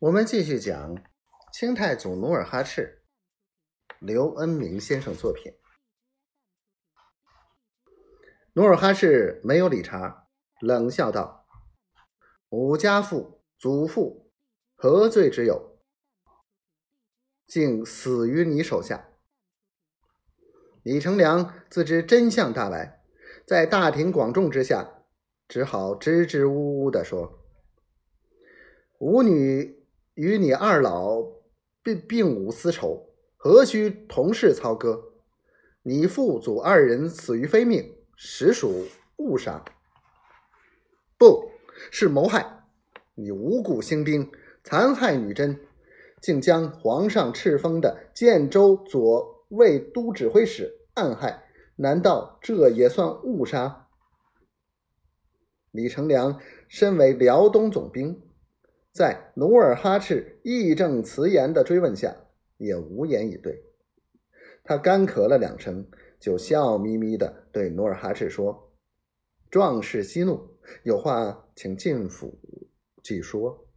我们继续讲清太祖努尔哈赤，刘恩明先生作品。努尔哈赤没有理查，冷笑道：“吾家父、祖父何罪之有，竟死于你手下？”李成梁自知真相大白，在大庭广众之下，只好支支吾吾地说：“吾女。”与你二老并并无私仇，何须同室操戈？你父祖二人死于非命，实属误杀，不是谋害。你无故兴兵，残害女真，竟将皇上敕封的建州左卫都指挥使暗害，难道这也算误杀？李成梁身为辽东总兵。在努尔哈赤义正辞严的追问下，也无言以对。他干咳了两声，就笑眯眯的对努尔哈赤说：“壮士息怒，有话请进府即说。”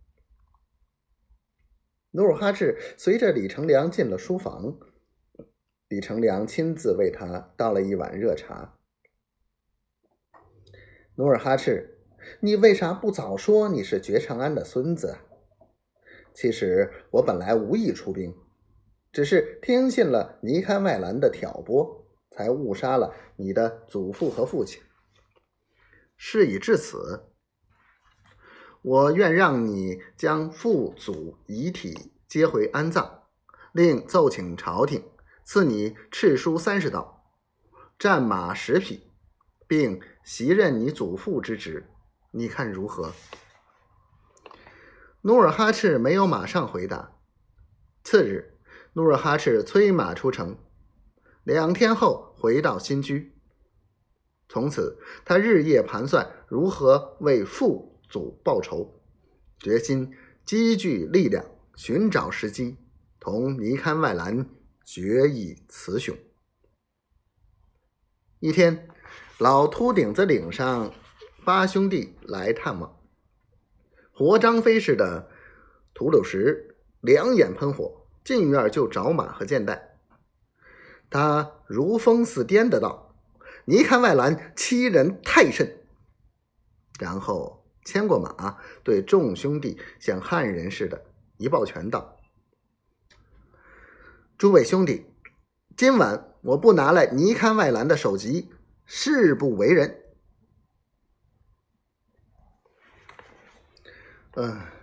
努尔哈赤随着李成梁进了书房，李成梁亲自为他倒了一碗热茶。努尔哈赤。你为啥不早说你是觉长安的孙子？其实我本来无意出兵，只是听信了尼堪外兰的挑拨，才误杀了你的祖父和父亲。事已至此，我愿让你将父祖遗体接回安葬，另奏请朝廷赐你敕书三十道，战马十匹，并袭任你祖父之职。你看如何？努尔哈赤没有马上回答。次日，努尔哈赤催马出城，两天后回到新居。从此，他日夜盘算如何为父祖报仇，决心积聚力量，寻找时机，同尼堪外兰决一雌雄。一天，老秃顶子岭上。八兄弟来探望，活张飞似的吐鲁石两眼喷火，进院就找马和箭袋。他如疯似癫的道：“你看外兰欺人太甚。”然后牵过马，对众兄弟像汉人似的，一抱拳道：“诸位兄弟，今晚我不拿来尼堪外兰的首级，誓不为人。”嗯。